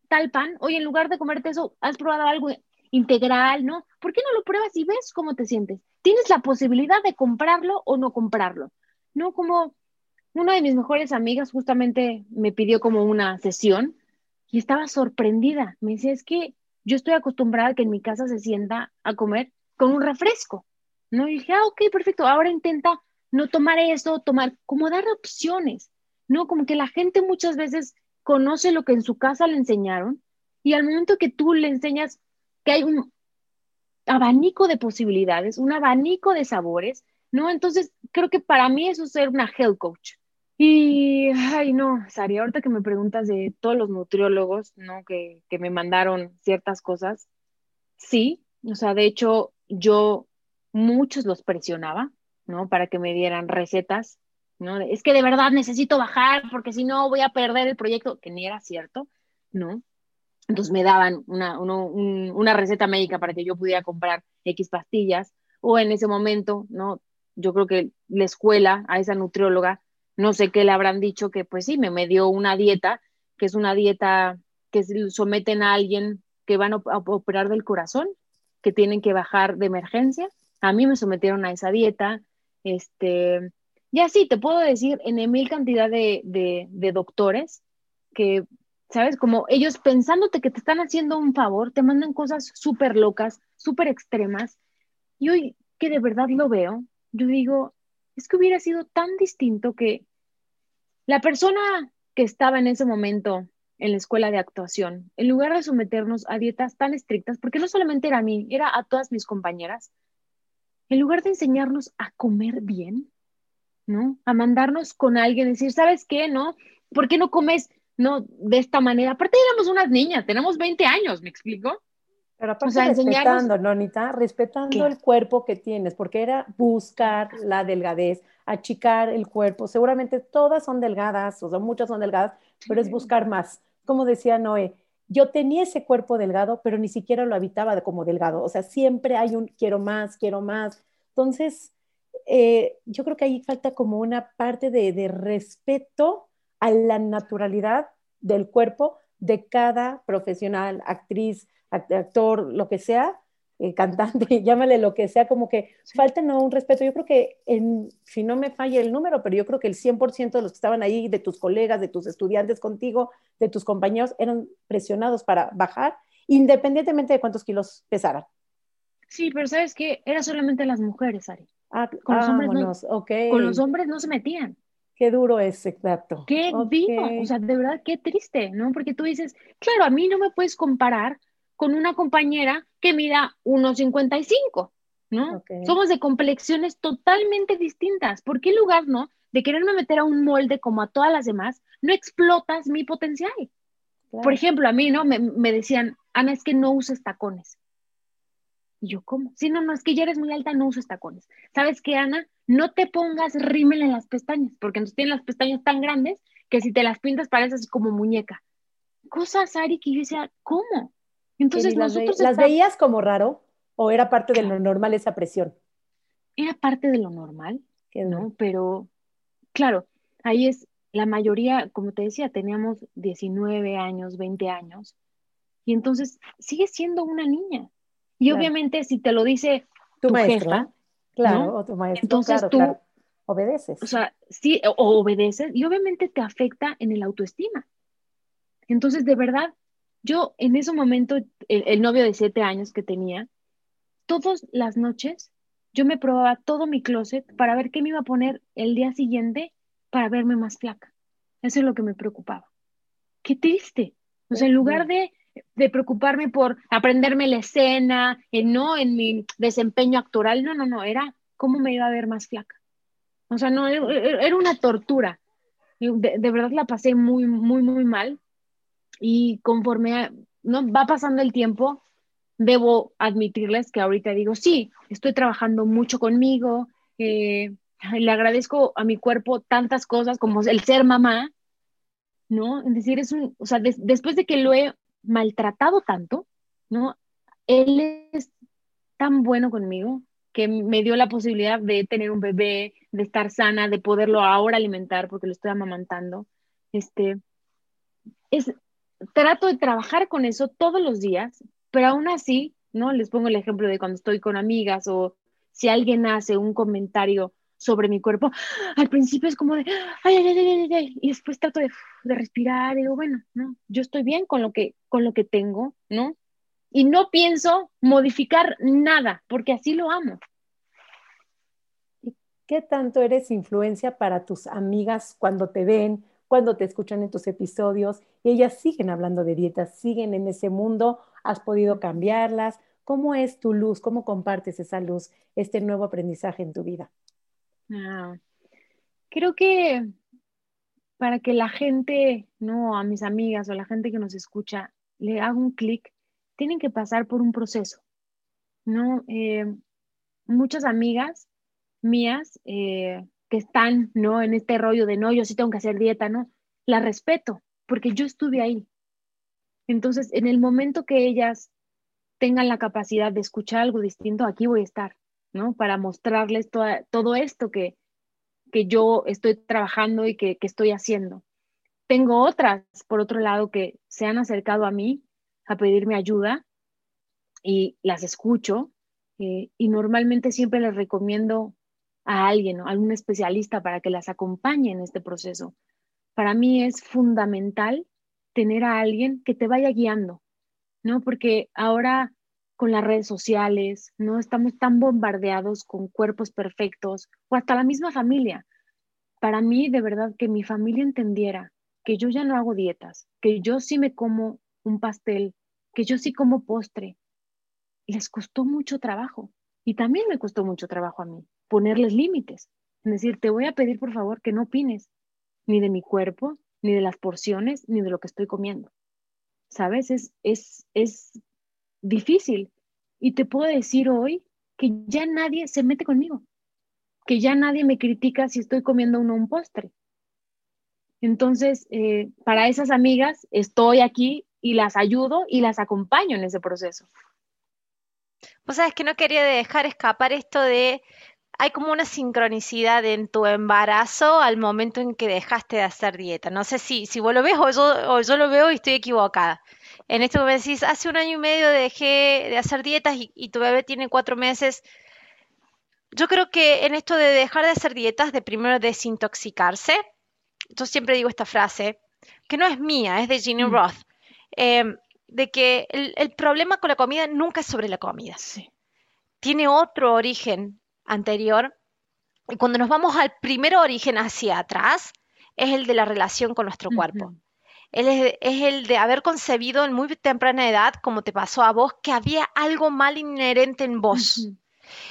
tal pan? Oye, en lugar de comerte eso, has probado algo integral, ¿no? ¿Por qué no lo pruebas y ves cómo te sientes? Tienes la posibilidad de comprarlo o no comprarlo, ¿no? Como una de mis mejores amigas justamente me pidió como una sesión y estaba sorprendida. Me decía, es que yo estoy acostumbrada a que en mi casa se sienta a comer con un refresco, ¿no? Y dije, ah, ok, perfecto, ahora intenta no tomar eso, tomar, como dar opciones, ¿no? Como que la gente muchas veces conoce lo que en su casa le enseñaron y al momento que tú le enseñas que hay un abanico de posibilidades, un abanico de sabores, ¿no? Entonces, creo que para mí eso es ser una health coach. Y, ay, no, Sari, ahorita que me preguntas de todos los nutriólogos, ¿no? Que, que me mandaron ciertas cosas, sí, o sea, de hecho, yo muchos los presionaba, ¿no? Para que me dieran recetas, ¿no? Es que de verdad necesito bajar porque si no voy a perder el proyecto, que ni era cierto, ¿no? Entonces me daban una, una receta médica para que yo pudiera comprar X pastillas o en ese momento, ¿no? Yo creo que la escuela, a esa nutrióloga, no sé qué le habrán dicho, que pues sí, me, me dio una dieta, que es una dieta que someten a alguien que van a operar del corazón, que tienen que bajar de emergencia. A mí me sometieron a esa dieta, este, y así te puedo decir en mil cantidad de, de, de doctores que ¿sabes? Como ellos pensándote que te están haciendo un favor, te mandan cosas súper locas, súper extremas. Y hoy que de verdad lo veo, yo digo, es que hubiera sido tan distinto que la persona que estaba en ese momento en la escuela de actuación, en lugar de someternos a dietas tan estrictas, porque no solamente era a mí, era a todas mis compañeras, en lugar de enseñarnos a comer bien, ¿no? A mandarnos con alguien, decir, ¿sabes qué? ¿No? ¿Por qué no comes no de esta manera. Aparte éramos unas niñas, tenemos 20 años, ¿me explico? Pero aparte respetando, Nonita, respetando el cuerpo que tienes, porque era buscar la delgadez, achicar el cuerpo. Seguramente todas son delgadas, o sea, muchas son delgadas, pero es buscar más. Como decía Noé, yo tenía ese cuerpo delgado, pero ni siquiera lo habitaba como delgado. O sea, siempre hay un quiero más, quiero más. Entonces, eh, yo creo que ahí falta como una parte de, de respeto a la naturalidad del cuerpo de cada profesional, actriz, actor, lo que sea, eh, cantante, llámale lo que sea, como que falta no un respeto. Yo creo que, en, si no me falla el número, pero yo creo que el 100% de los que estaban ahí, de tus colegas, de tus estudiantes contigo, de tus compañeros, eran presionados para bajar, independientemente de cuántos kilos pesaran. Sí, pero ¿sabes qué? Era solamente las mujeres, Ari. Ah, con, los hombres no, con los hombres no se metían. Qué duro es, exacto. Qué vivo, o sea, de verdad, qué triste, ¿no? Porque tú dices, claro, a mí no me puedes comparar con una compañera que mida 1,55, ¿no? Somos de complexiones totalmente distintas. ¿Por qué lugar, no, de quererme meter a un molde como a todas las demás, no explotas mi potencial? Por ejemplo, a mí, ¿no? Me, me decían, Ana, es que no uses tacones. Y yo, ¿cómo? Sí, no, no, es que ya eres muy alta, no uses tacones. ¿Sabes qué, Ana? No te pongas rímel en las pestañas, porque entonces tienen las pestañas tan grandes que si te las pintas pareces como muñeca. Cosas, Ari, que yo decía, ¿cómo? Entonces nosotros... ¿Las, veías como raro o era parte de lo normal esa presión? Era parte de lo normal, ¿no? Pero, claro, ahí es, la mayoría, como te decía, teníamos 19 años, 20 años, y entonces sigue siendo una niña. Y obviamente si te lo dice tu, maestra, claro, o tu maestro, entonces tú obedeces. O sea, sí, o obedeces y obviamente te afecta en el autoestima. Entonces, de verdad, yo en ese momento, el, novio de siete años que tenía, todas las noches yo me probaba todo mi closet para ver qué me iba a poner el día siguiente para verme más flaca. Eso es lo que me preocupaba. Qué triste. O sea, en lugar de de preocuparme por aprenderme la escena, no en mi desempeño actoral, no, no, no, era cómo me iba a ver más flaca. O sea, no, era una tortura. De, verdad la pasé muy, muy, muy mal. Y conforme no va pasando el tiempo, debo admitirles que ahorita digo, sí, estoy trabajando mucho conmigo, eh, le agradezco a mi cuerpo tantas cosas como el ser mamá, ¿no? Es decir, es un, o sea, después de que lo he maltratado tanto, ¿no? Él es tan bueno conmigo que me dio la posibilidad de tener un bebé, de estar sana, de poderlo ahora alimentar porque lo estoy amamantando. Este, es, trato de trabajar con eso todos los días, pero aún así ¿no? Les pongo el ejemplo de cuando estoy con amigas o si alguien hace un comentario sobre mi cuerpo, al principio es como de, ay, ay, ay, ay, y después trato de, de respirar, digo, bueno, no, yo estoy bien con lo que, con lo que tengo, ¿no? Y no pienso modificar nada, porque así lo amo. ¿Qué tanto eres influencia para tus amigas cuando te ven, cuando te escuchan en tus episodios y ellas siguen hablando de dietas, siguen en ese mundo? ¿Has podido cambiarlas? ¿Cómo es tu luz? ¿Cómo compartes esa luz, este nuevo aprendizaje en tu vida? Ah, creo que para que la gente, no a mis amigas o la gente que nos escucha, le haga un clic, tienen que pasar por un proceso. ¿no? Eh, muchas amigas mías eh, que están ¿no? en este rollo de no, yo sí tengo que hacer dieta, ¿no? La respeto, porque yo estuve ahí. Entonces, en el momento que ellas tengan la capacidad de escuchar algo distinto, aquí voy a estar, ¿no? Para mostrarles todo esto que, que yo estoy trabajando y que, que estoy haciendo. Tengo otras, por otro lado, que se han acercado a mí a pedirme ayuda y las escucho eh, y normalmente siempre les recomiendo a alguien, o algún especialista para que las acompañe en este proceso. Para mí es fundamental tener a alguien que te vaya guiando, ¿no? Porque ahora con las redes sociales, ¿no? Estamos tan bombardeados con cuerpos perfectos o hasta la misma familia. Para mí, de verdad, que mi familia entendiera que yo ya no hago dietas, que yo sí me como un pastel, que yo sí como postre, les costó mucho trabajo. Y también me costó mucho trabajo a mí ponerles límites. Es decir, te voy a pedir por favor que no opines ni de mi cuerpo, ni de las porciones, ni de lo que estoy comiendo. ¿Sabes? Es, es, es difícil. Y te puedo decir hoy que ya nadie se mete conmigo, que ya nadie me critica si estoy comiendo uno un postre. Entonces, eh, para esas amigas estoy aquí y las ayudo y las acompaño en ese proceso. Pues sabes que no quería dejar escapar esto de hay como una sincronicidad en tu embarazo al momento en que dejaste de hacer dieta. No sé si, si vos lo ves o yo, yo lo veo y estoy equivocada. En esto me decís, hace un año y medio dejé de hacer dietas y, tu bebé tiene cuatro meses. Yo creo que en esto de dejar de hacer dietas, de primero desintoxicarse, yo siempre digo esta frase, que no es mía, es de Ginny mm. Roth, em, de que el, problema con la comida nunca es sobre la comida. Tiene otro origen anterior. Y cuando nos vamos al primer origen hacia atrás, es el de la relación con nuestro cuerpo. Es, el de haber concebido en muy temprana edad, como te pasó a vos, que había algo mal inherente en vos.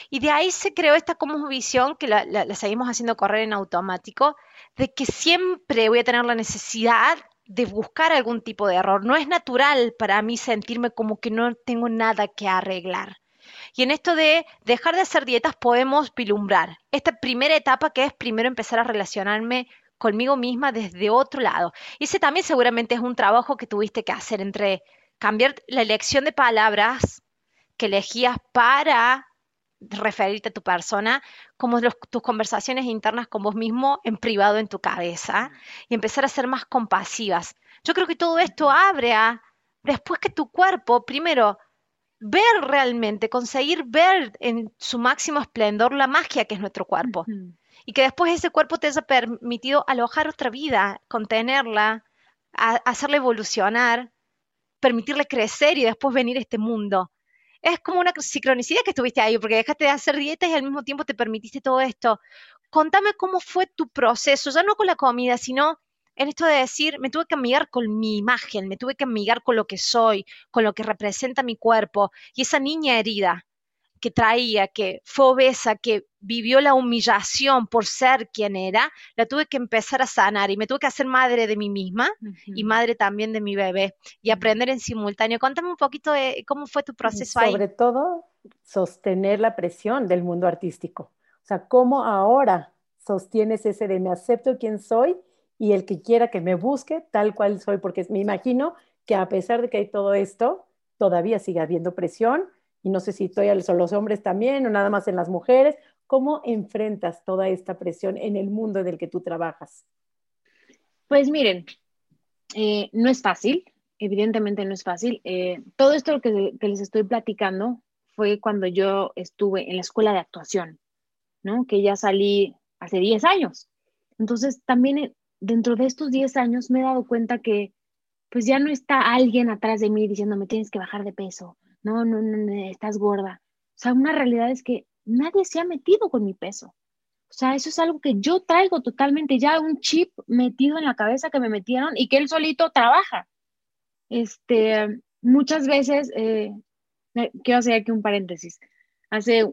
Y de ahí se creó esta como visión, que la, la, seguimos haciendo correr en automático, de que siempre voy a tener la necesidad de buscar algún tipo de error. No es natural para mí sentirme como que no tengo nada que arreglar. Y en esto de dejar de hacer dietas podemos pilumbrar esta primera etapa que es primero empezar a relacionarme conmigo misma desde otro lado. Y ese también seguramente es un trabajo que tuviste que hacer entre cambiar la elección de palabras que elegías para referirte a tu persona, como tus conversaciones internas con vos mismo en privado en tu cabeza y empezar a ser más compasivas. Yo creo que todo esto abre a, después que tu cuerpo, primero, ver realmente, conseguir ver en su máximo esplendor la magia que es nuestro cuerpo. Y que después ese cuerpo te haya permitido alojar otra vida, contenerla, hacerla evolucionar, permitirle crecer y después venir a este mundo. Es como una sincronicidad que estuviste ahí, porque dejaste de hacer dietas y al mismo tiempo te permitiste todo esto. Contame cómo fue tu proceso, ya no con la comida, sino en esto de decir, me tuve que amigar con mi imagen, me tuve que amigar con lo que soy, con lo que representa mi cuerpo. Y esa niña herida que traía, que fue obesa, que vivió la humillación por ser quien era, la tuve que empezar a sanar y me tuve que hacer madre de mí misma y madre también de mi bebé y aprender en simultáneo. Cuéntame un poquito de cómo fue tu proceso ahí. Sobre todo, sostener la presión del mundo artístico. O sea, cómo ahora sostienes ese de me acepto quien soy y el que quiera que me busque tal cual soy, porque me imagino que a pesar de que hay todo esto, todavía sigue habiendo presión y no sé si estoy a los hombres también o nada más en las mujeres. ¿Cómo enfrentas toda esta presión en el mundo en el que tú trabajas? Pues miren, eh, no es fácil. evidentemente no es fácil. Eh, todo esto que, que les estoy platicando fue cuando yo estuve en la escuela de actuación, ¿no? Que ya salí hace 10 años. Entonces, también eh, dentro de estos 10 años me he dado cuenta que pues ya no está alguien atrás de mí diciéndome tienes que bajar de peso, no, no, no, estás gorda. O sea, una realidad es que nadie se ha metido con mi peso. O sea, eso es algo que yo traigo totalmente ya un chip metido en la cabeza que me metieron y que él solito trabaja. Este, muchas veces, eh, quiero hacer aquí un paréntesis. Hace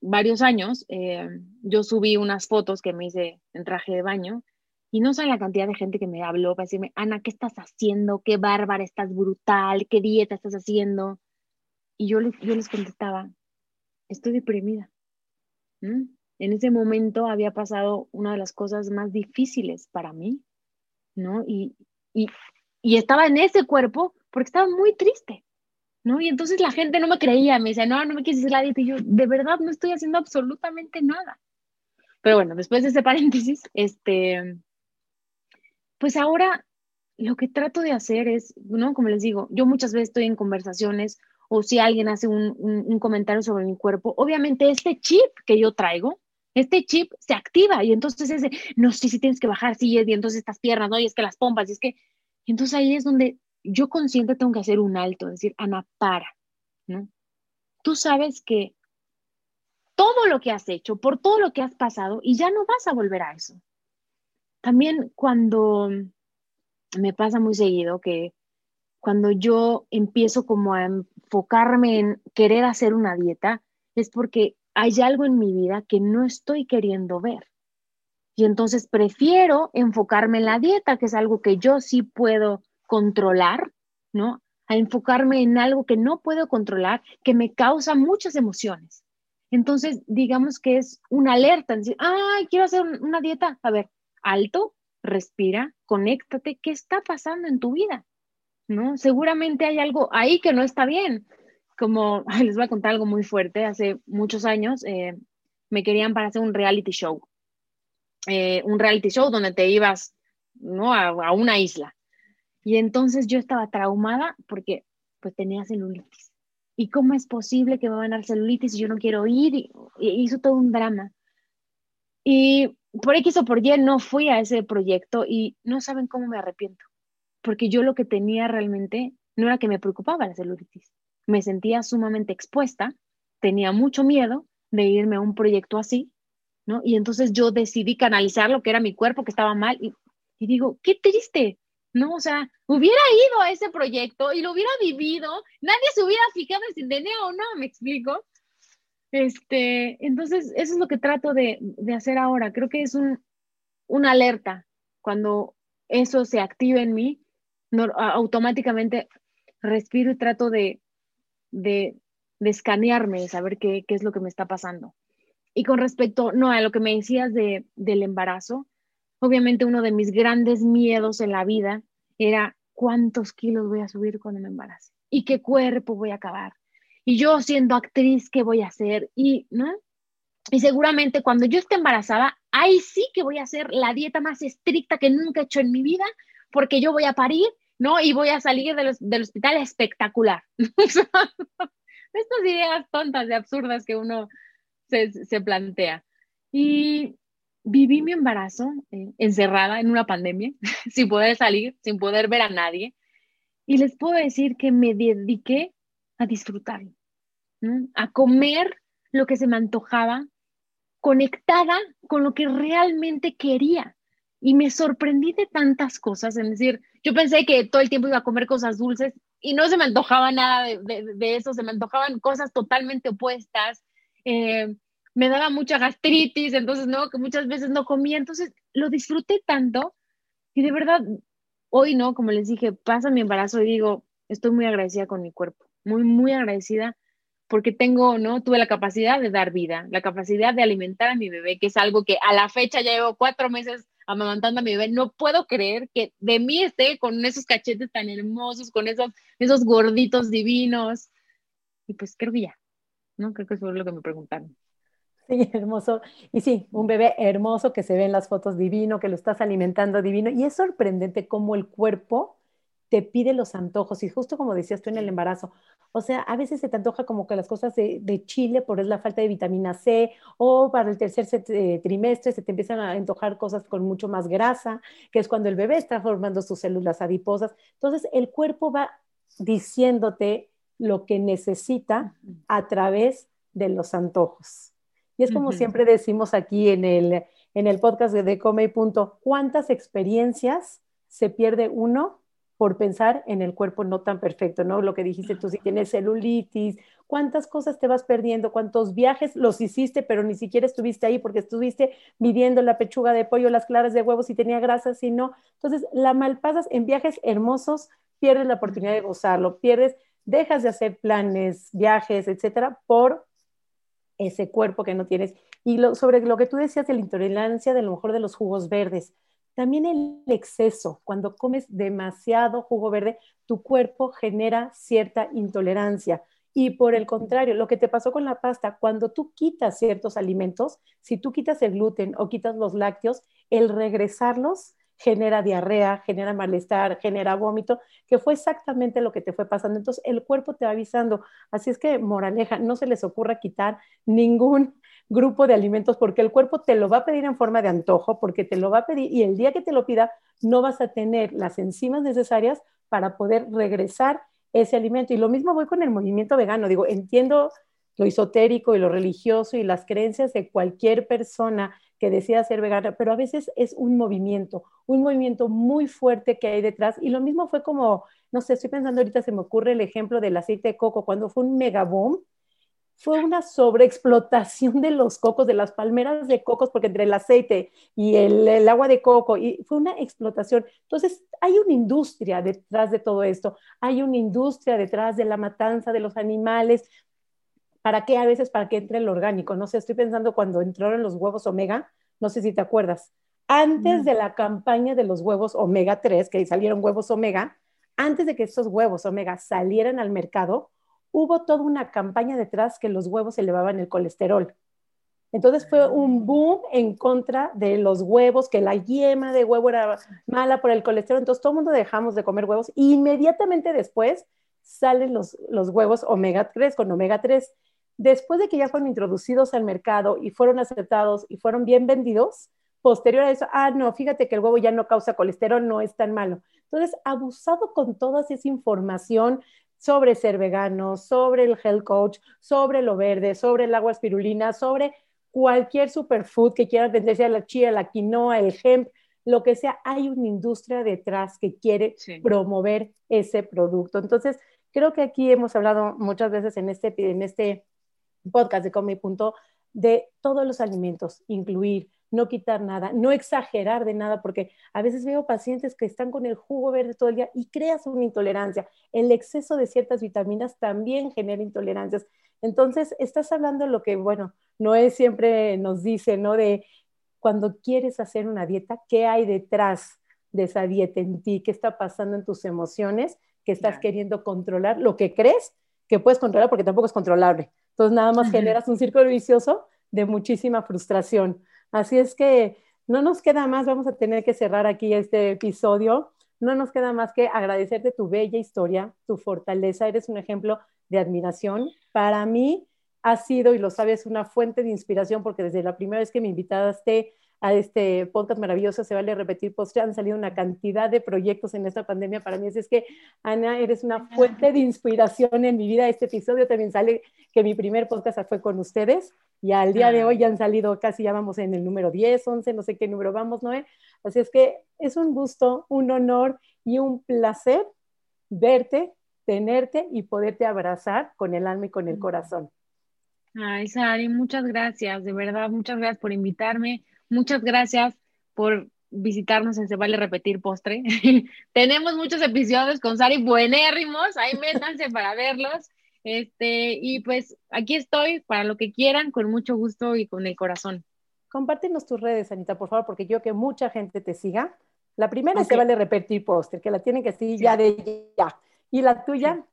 varios años eh, yo subí unas fotos que me hice en traje de baño y no sé la cantidad de gente que me habló para decirme, Ana, ¿qué estás haciendo? Qué bárbara, estás brutal, qué dieta estás haciendo. Y yo les, contestaba, estoy deprimida. En ese momento había pasado una de las cosas más difíciles para mí, ¿no? Y, y, y estaba en ese cuerpo porque estaba muy triste, ¿no? Y entonces la gente no me creía, me decía, no, no me quieres hacer la dieta. Y yo, de verdad, no estoy haciendo absolutamente nada. Pero bueno, después de ese paréntesis, este, pues ahora lo que trato de hacer es, ¿no? Como les digo, yo muchas veces estoy en conversaciones o si alguien hace un, comentario sobre mi cuerpo, obviamente este chip que yo traigo, este chip se activa y entonces es de, no sé si tienes que bajar, sí, y entonces estas piernas, ¿no? Y es que las pompas, y es que, entonces ahí es donde yo consciente tengo que hacer un alto, decir, Ana, para, ¿no? Tú sabes que todo lo que has hecho, por todo lo que has pasado, y ya no vas a volver a eso. También cuando me pasa muy seguido que cuando yo empiezo como a enfocarme en querer hacer una dieta, es porque hay algo en mi vida que no estoy queriendo ver. Y entonces prefiero enfocarme en la dieta, que es algo que yo sí puedo controlar, ¿no? A enfocarme en algo que no puedo controlar, que me causa muchas emociones. Entonces, digamos que es una alerta, decir, ay, quiero hacer una dieta. A ver, alto, respira, conéctate, ¿qué está pasando en tu vida? ¿No? Seguramente hay algo ahí que no está bien. Como les voy a contar algo muy fuerte, hace muchos años eh, me querían para hacer un reality show. Eh, un reality show donde te ibas ¿no? a, una isla. Y entonces yo estaba traumada porque pues tenía celulitis. ¿Y cómo es posible que me van a dar celulitis y yo no quiero ir? Y hizo todo un drama. Y por X o por Y no fui a ese proyecto y no saben cómo me arrepiento, porque yo lo que tenía realmente no era que me preocupaba la celulitis, me sentía sumamente expuesta, tenía mucho miedo de irme a un proyecto así, ¿no? Y entonces yo decidí canalizar lo que era mi cuerpo, que estaba mal, y, y digo, qué triste, ¿no? O sea, hubiera ido a ese proyecto y lo hubiera vivido, nadie se hubiera fijado si tenía o no, me explico. Este, entonces, eso es lo que trato de, hacer ahora. Creo que es un, una alerta. Cuando eso se activa en mí, automáticamente respiro y trato de, de, de escanearme, de saber qué, qué, es lo que me está pasando. Y con respecto, no, a lo que me decías de, del embarazo, obviamente uno de mis grandes miedos en la vida era cuántos kilos voy a subir cuando me embarace y qué cuerpo voy a acabar y yo siendo actriz, ¿qué voy a hacer? Y, ¿no? Y seguramente cuando yo esté embarazada, ahí sí que voy a hacer la dieta más estricta que nunca he hecho en mi vida, porque yo voy a parir, ¿no? Y voy a salir del hospital espectacular. Estas ideas tontas y absurdas que uno se, se plantea. Y viví mi embarazo eh, encerrada en una pandemia, sin poder salir, sin poder ver a nadie. Y les puedo decir que me dediqué a disfrutarlo a comer lo que se me antojaba, conectada con lo que realmente quería. Y me sorprendí de tantas cosas, es decir, yo pensé que todo el tiempo iba a comer cosas dulces y no se me antojaba nada de, eso, se me antojaban cosas totalmente opuestas. Eh, me daba mucha gastritis, entonces no, que muchas veces no comía, entonces lo disfruté tanto y de verdad, hoy no, como les dije, pasa mi embarazo y digo, estoy muy agradecida con mi cuerpo, muy, muy agradecida porque tengo, ¿no? Tuve la capacidad de dar vida, la capacidad de alimentar a mi bebé, que es algo que a la fecha ya llevo cuatro meses amamantando a mi bebé. No puedo creer que de mí esté con esos cachetes tan hermosos, con esos, esos gorditos divinos. Y pues creo que ya, ¿no? Creo que eso es lo que me preguntaron. Sí, hermoso. Y sí, un bebé hermoso que se ve en las fotos divino, que lo estás alimentando divino. Y es sorprendente cómo el cuerpo te pide los antojos. Y justo como decías tú en el embarazo, o sea, a veces se te antoja como que las cosas de, chile por la falta de vitamina C o para el tercer eh, trimestre se te empiezan a antojar cosas con mucho más grasa, que es cuando el bebé está formando sus células adiposas. Entonces, el cuerpo va diciéndote lo que necesita a través de los antojos. Y es como siempre decimos aquí en el, en el podcast de Come y Punto, ¿cuántas experiencias se pierde uno por pensar en el cuerpo no tan perfecto, ¿no? Lo que dijiste tú, si tienes celulitis, cuántas cosas te vas perdiendo, cuántos viajes los hiciste, pero ni siquiera estuviste ahí porque estuviste midiendo la pechuga de pollo, las claras de huevos, si tenía grasa, si no. Entonces, la malpasas en viajes hermosos, pierdes la oportunidad de gozarlo, pierdes, dejas de hacer planes, viajes, etcétera, por ese cuerpo que no tienes. Y sobre lo que tú decías de la intolerancia, de lo mejor de los jugos verdes también el exceso, cuando comes demasiado jugo verde, tu cuerpo genera cierta intolerancia. Y por el contrario, lo que te pasó con la pasta, cuando tú quitas ciertos alimentos, si tú quitas el gluten o quitas los lácteos, el regresarlos genera diarrea, genera malestar, genera vómito, que fue exactamente lo que te fue pasando. Entonces, el cuerpo te va avisando. Así es que, moraleja, no se les ocurra quitar ningún grupo de alimentos porque el cuerpo te lo va a pedir en forma de antojo, porque te lo va a pedir y el día que te lo pida no vas a tener las enzimas necesarias para poder regresar ese alimento. Y lo mismo voy con el movimiento vegano. Digo, entiendo lo esotérico y lo religioso y las creencias de cualquier persona que decida ser vegana, pero a veces es un movimiento, un movimiento muy fuerte que hay detrás. Y lo mismo fue como, no sé, estoy pensando ahorita, se me ocurre el ejemplo del aceite de coco, cuando fue un mega fue una sobreexplotación de los cocos, de las palmeras de cocos, porque entre el aceite y el, agua de coco, y fue una explotación. Entonces, hay una industria detrás de todo esto, hay una industria detrás de la matanza de los animales. ¿Para qué? A veces para que entre el orgánico. No sé, estoy pensando cuando entraron los huevos omega, no sé si te acuerdas. Antes mm. de la campaña de los huevos omega 3, que salieron huevos omega, antes de que estos huevos omega salieran al mercado, hubo toda una campaña detrás que los huevos elevaban el colesterol. Entonces fue un boom en contra de los huevos, que la yema de huevo era mala por el colesterol. Entonces todo el mundo dejamos de comer huevos. Inmediatamente después salen los, los huevos omega 3 con omega 3. Después de que ya fueron introducidos al mercado y fueron aceptados y fueron bien vendidos, posterior a eso, ah, no, fíjate que el huevo ya no causa colesterol, no es tan malo. Entonces, abusado con toda esa información sobre ser vegano, sobre el health coach, sobre lo verde, sobre el agua espirulina, sobre cualquier superfood que quieras vender, sea la chía, la quinoa, el hemp, lo que sea, hay una industria detrás que quiere promover ese producto. Entonces, creo que aquí hemos hablado muchas veces en este, en este podcast de Come Punto de todos los alimentos, incluir no quitar nada, no exagerar de nada, porque a veces veo pacientes que están con el jugo verde todo el día y creas una intolerancia. El exceso de ciertas vitaminas también genera intolerancias. Entonces, estás hablando lo que, bueno, Noé siempre nos dice, ¿no? De cuando quieres hacer una dieta, ¿qué hay detrás de esa dieta en ti? ¿Qué está pasando en tus emociones? ¿Qué estás queriendo controlar? Lo que crees que puedes controlar porque tampoco es controlable. Entonces, nada más generas un círculo vicioso de muchísima frustración. Así es que no nos queda más, vamos a tener que cerrar aquí este episodio. No nos queda más que agradecerte tu bella historia, tu fortaleza. Eres un ejemplo de admiración. Para mí ha sido, y lo sabes, una fuente de inspiración porque desde la primera vez que me invitaste a este podcast maravilloso, se vale repetir, pues ya han salido una cantidad de proyectos en esta pandemia para mí. Así es que, Ana, eres una fuente de inspiración en mi vida. Este episodio también sale que mi primer podcast fue con ustedes y al día de hoy ya han salido casi, ya vamos en el número 10, 11, no sé qué número vamos, Noé. Así es que es un gusto, un honor y un placer verte, tenerte y poderte abrazar con el alma y con el corazón. Ay, Sari, muchas gracias, de verdad, muchas gracias por invitarme, muchas gracias por visitarnos en Se Vale Repetir Postre. Tenemos muchos episodios con Sari buenérrimos, ahí métanse para verlos. Este, y pues aquí estoy para lo que quieran, con mucho gusto y con el corazón. Compártenos tus redes, Anita, por favor, porque yo que mucha gente te siga. La primera se vale repetir póster, que la tienen que seguir ya de ya. ¿Y la tuya?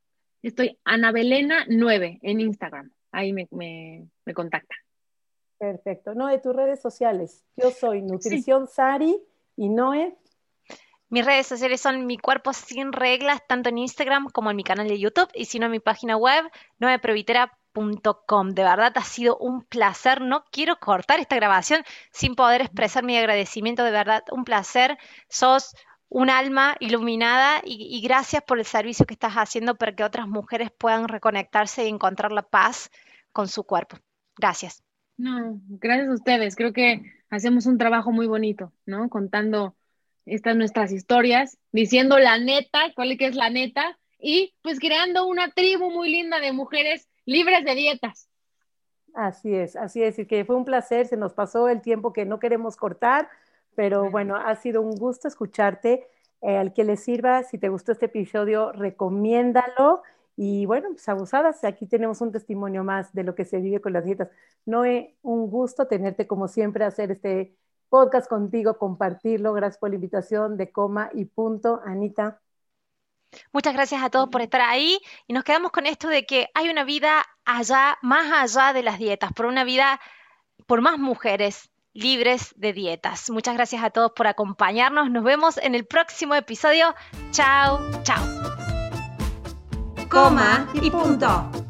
Estoy Anabelena9 en Instagram. Ahí me, me, me contacta. Perfecto. No, de tus redes sociales. Yo soy Nutrición Sari y Noé. Mis redes sociales son Mi Cuerpo Sin Reglas, tanto en Instagram como en mi canal de YouTube, y si no en mi página web, noeprevitera.com. De verdad ha sido un placer. No quiero cortar esta grabación sin poder expresar mi agradecimiento. De verdad, un placer. Sos un alma iluminada y, gracias por el servicio que estás haciendo para que otras mujeres puedan reconectarse y encontrar la paz con su cuerpo. Gracias. No, gracias a ustedes. Creo que hacemos un trabajo muy bonito, ¿no? Contando estas nuestras historias, diciendo la neta, cuál es la neta, y pues creando una tribu muy linda de mujeres libres de dietas. Así es, así es, y que fue un placer, se nos pasó el tiempo que no queremos cortar, pero bueno, ha sido un gusto escucharte. Eh, al que le sirva, si te gustó este episodio, recomiéndalo. Y bueno, pues abusadas, aquí tenemos un testimonio más de lo que se vive con las dietas. Noé, un gusto tenerte como siempre, hacer este podcast contigo, compartirlo. Gracias por la invitación de coma y punto, Anita. Muchas gracias a todos por estar ahí y nos quedamos con esto de que hay una vida allá, más allá de las dietas, por una vida por más mujeres libres de dietas. Muchas gracias a todos por acompañarnos. Nos vemos en el próximo episodio. Chao, chao. Coma y punto.